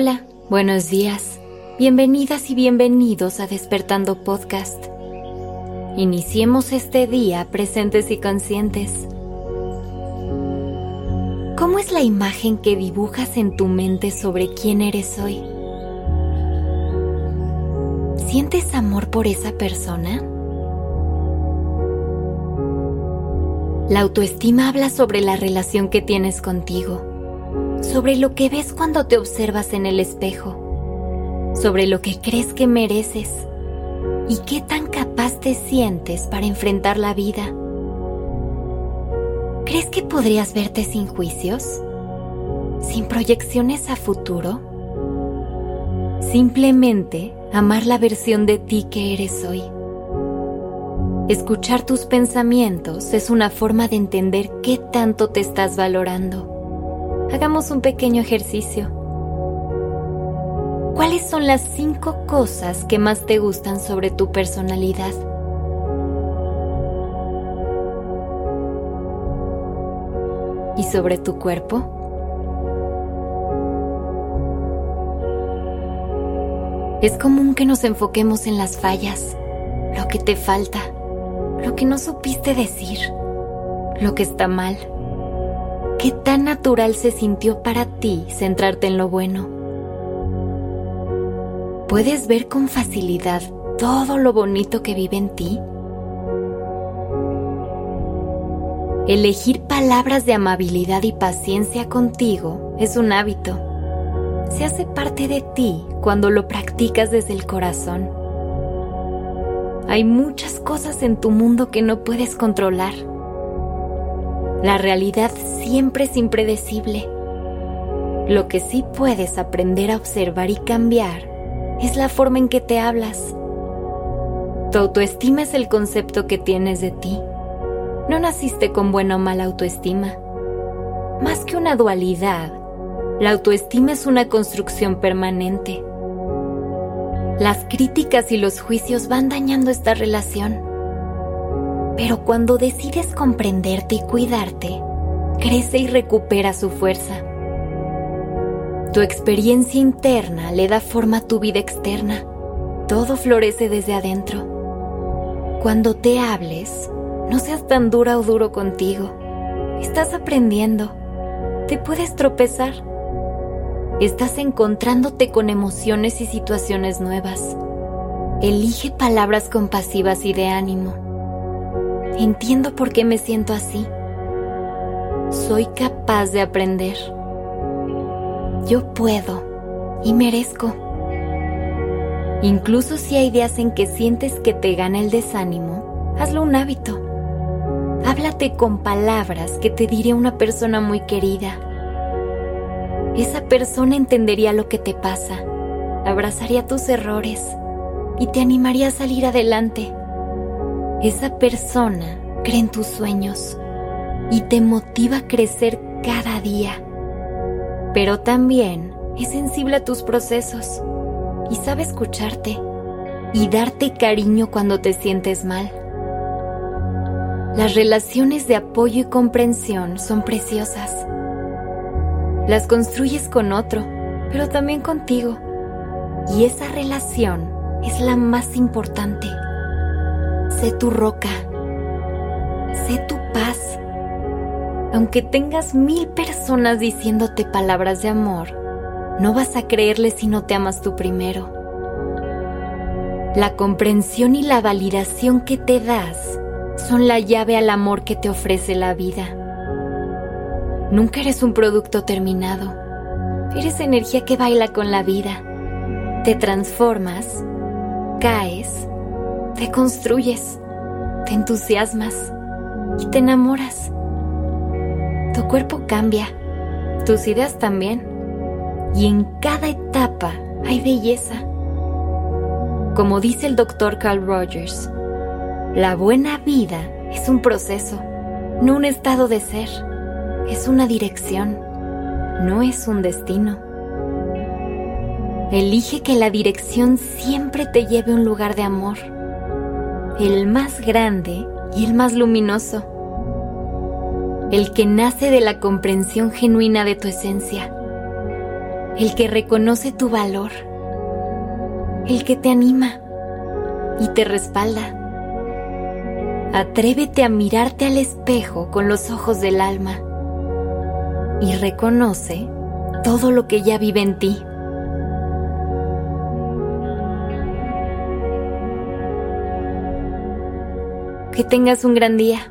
Hola, buenos días. Bienvenidas y bienvenidos a Despertando Podcast. Iniciemos este día presentes y conscientes. ¿Cómo es la imagen que dibujas en tu mente sobre quién eres hoy? ¿Sientes amor por esa persona? La autoestima habla sobre la relación que tienes contigo, sobre lo que ves cuando te observas en el espejo, sobre lo que crees que mereces y qué tan capaz te sientes para enfrentar la vida. ¿Crees que podrías verte sin juicios? ¿Sin proyecciones a futuro? Simplemente amar la versión de ti que eres hoy. Escuchar tus pensamientos es una forma de entender qué tanto te estás valorando. Hagamos un pequeño ejercicio. ¿Cuáles son las cinco cosas que más te gustan sobre tu personalidad? ¿Y sobre tu cuerpo? Es común que nos enfoquemos en las fallas, lo que te falta lo que no supiste decir, lo que está mal. ¿Qué tan natural se sintió para ti centrarte en lo bueno? ¿Puedes ver con facilidad todo lo bonito que vive en ti? Elegir palabras de amabilidad y paciencia contigo es un hábito. Se hace parte de ti cuando lo practicas desde el corazón. Hay muchas cosas en tu mundo que no puedes controlar. La realidad siempre es impredecible. Lo que sí puedes aprender a observar y cambiar es la forma en que te hablas. Tu autoestima es el concepto que tienes de ti. No naciste con buena o mala autoestima. Más que una dualidad, la autoestima es una construcción permanente. Las críticas y los juicios van dañando esta relación. Pero cuando decides comprenderte y cuidarte, crece y recupera su fuerza. Tu experiencia interna le da forma a tu vida externa. Todo florece desde adentro. Cuando te hables, no seas tan dura o duro contigo. Estás aprendiendo. Te puedes tropezar Estás encontrándote con emociones y situaciones nuevas. Elige palabras compasivas y de ánimo. Entiendo por qué me siento así. Soy capaz de aprender. Yo puedo y merezco. Incluso si hay días en que sientes que te gana el desánimo, hazlo un hábito. Háblate con palabras que te diría una persona muy querida esa persona entendería lo que te pasa, abrazaría tus errores y te animaría a salir adelante. Esa persona cree en tus sueños y te motiva a crecer cada día. Pero también es sensible a tus procesos y sabe escucharte y darte cariño cuando te sientes mal. Las relaciones de apoyo y comprensión son preciosas las construyes con otro, pero también contigo. Y esa relación es la más importante. Sé tu roca. Sé tu paz. Aunque tengas mil personas diciéndote palabras de amor, no vas a creerle si no te amas tú primero. La comprensión y la validación que te das son la llave al amor que te ofrece la vida. Nunca eres un producto terminado. Eres energía que baila con la vida. Te transformas, caes, te construyes, te entusiasmas y te enamoras. Tu cuerpo cambia, tus ideas también. Y en cada etapa hay belleza. Como dice el doctor Carl Rogers, la buena vida es un proceso, no un estado de ser es una dirección, no es un destino. Elige que la dirección siempre te lleve a un lugar de amor, el más grande y el más luminoso, el que nace de la comprensión genuina de tu esencia, el que reconoce tu valor, el que te anima y te respalda. Atrévete a mirarte al espejo con los ojos del alma y reconoce todo lo que ya vive en ti. Que tengas un gran día.